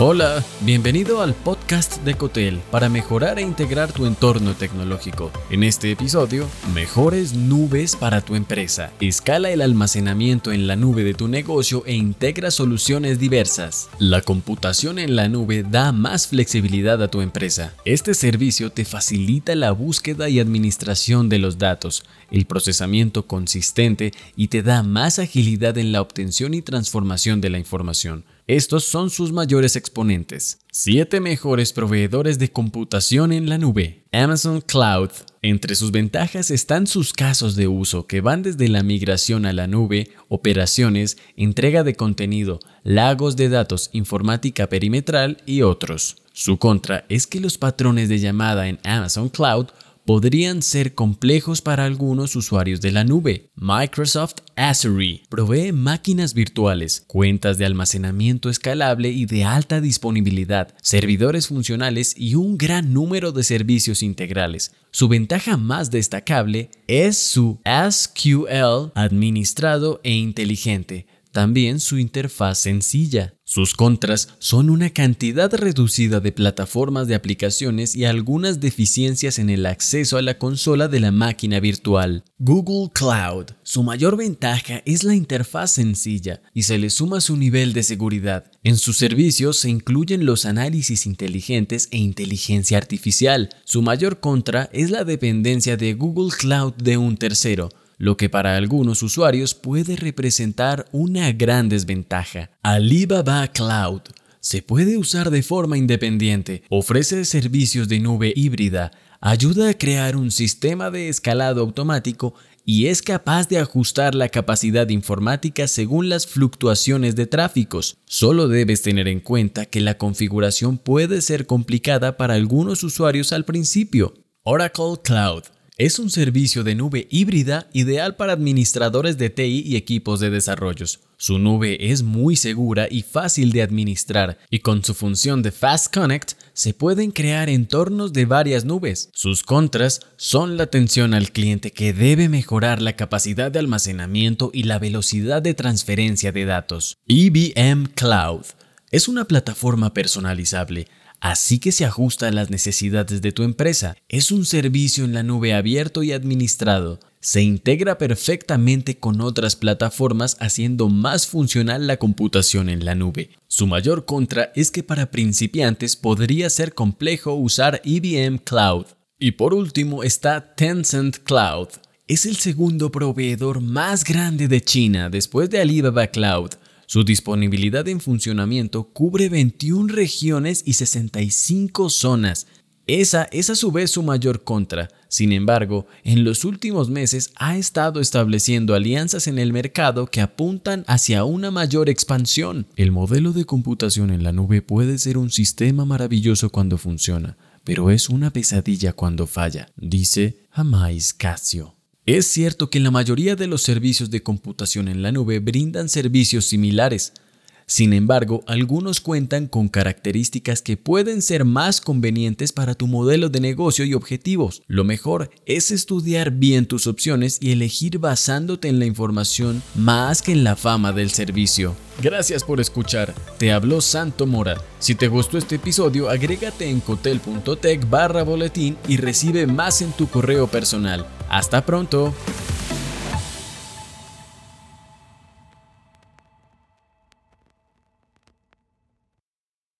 Hola, bienvenido al podcast de Cotel para mejorar e integrar tu entorno tecnológico. En este episodio, mejores nubes para tu empresa. Escala el almacenamiento en la nube de tu negocio e integra soluciones diversas. La computación en la nube da más flexibilidad a tu empresa. Este servicio te facilita la búsqueda y administración de los datos, el procesamiento consistente y te da más agilidad en la obtención y transformación de la información. Estos son sus mayores exponentes. 7 mejores proveedores de computación en la nube. Amazon Cloud. Entre sus ventajas están sus casos de uso que van desde la migración a la nube, operaciones, entrega de contenido, lagos de datos, informática perimetral y otros. Su contra es que los patrones de llamada en Amazon Cloud podrían ser complejos para algunos usuarios de la nube. Microsoft Azure provee máquinas virtuales, cuentas de almacenamiento escalable y de alta disponibilidad, servidores funcionales y un gran número de servicios integrales. Su ventaja más destacable es su SQL administrado e inteligente, también su interfaz sencilla. Sus contras son una cantidad reducida de plataformas de aplicaciones y algunas deficiencias en el acceso a la consola de la máquina virtual. Google Cloud. Su mayor ventaja es la interfaz sencilla y se le suma su nivel de seguridad. En sus servicios se incluyen los análisis inteligentes e inteligencia artificial. Su mayor contra es la dependencia de Google Cloud de un tercero lo que para algunos usuarios puede representar una gran desventaja. Alibaba Cloud se puede usar de forma independiente, ofrece servicios de nube híbrida, ayuda a crear un sistema de escalado automático y es capaz de ajustar la capacidad informática según las fluctuaciones de tráficos. Solo debes tener en cuenta que la configuración puede ser complicada para algunos usuarios al principio. Oracle Cloud es un servicio de nube híbrida ideal para administradores de TI y equipos de desarrollos. Su nube es muy segura y fácil de administrar y con su función de Fast Connect se pueden crear entornos de varias nubes. Sus contras son la atención al cliente que debe mejorar la capacidad de almacenamiento y la velocidad de transferencia de datos. IBM Cloud es una plataforma personalizable así que se ajusta a las necesidades de tu empresa. Es un servicio en la nube abierto y administrado. Se integra perfectamente con otras plataformas haciendo más funcional la computación en la nube. Su mayor contra es que para principiantes podría ser complejo usar IBM Cloud. Y por último está Tencent Cloud. Es el segundo proveedor más grande de China después de Alibaba Cloud su disponibilidad en funcionamiento cubre 21 regiones y 65 zonas. Esa es a su vez su mayor contra. Sin embargo, en los últimos meses ha estado estableciendo alianzas en el mercado que apuntan hacia una mayor expansión. El modelo de computación en la nube puede ser un sistema maravilloso cuando funciona, pero es una pesadilla cuando falla, dice Hamais Casio. Es cierto que la mayoría de los servicios de computación en la nube brindan servicios similares. Sin embargo, algunos cuentan con características que pueden ser más convenientes para tu modelo de negocio y objetivos. Lo mejor es estudiar bien tus opciones y elegir basándote en la información más que en la fama del servicio. Gracias por escuchar. Te habló Santo Mora. Si te gustó este episodio, agrégate en cotel.tech barra boletín y recibe más en tu correo personal. Hasta pronto.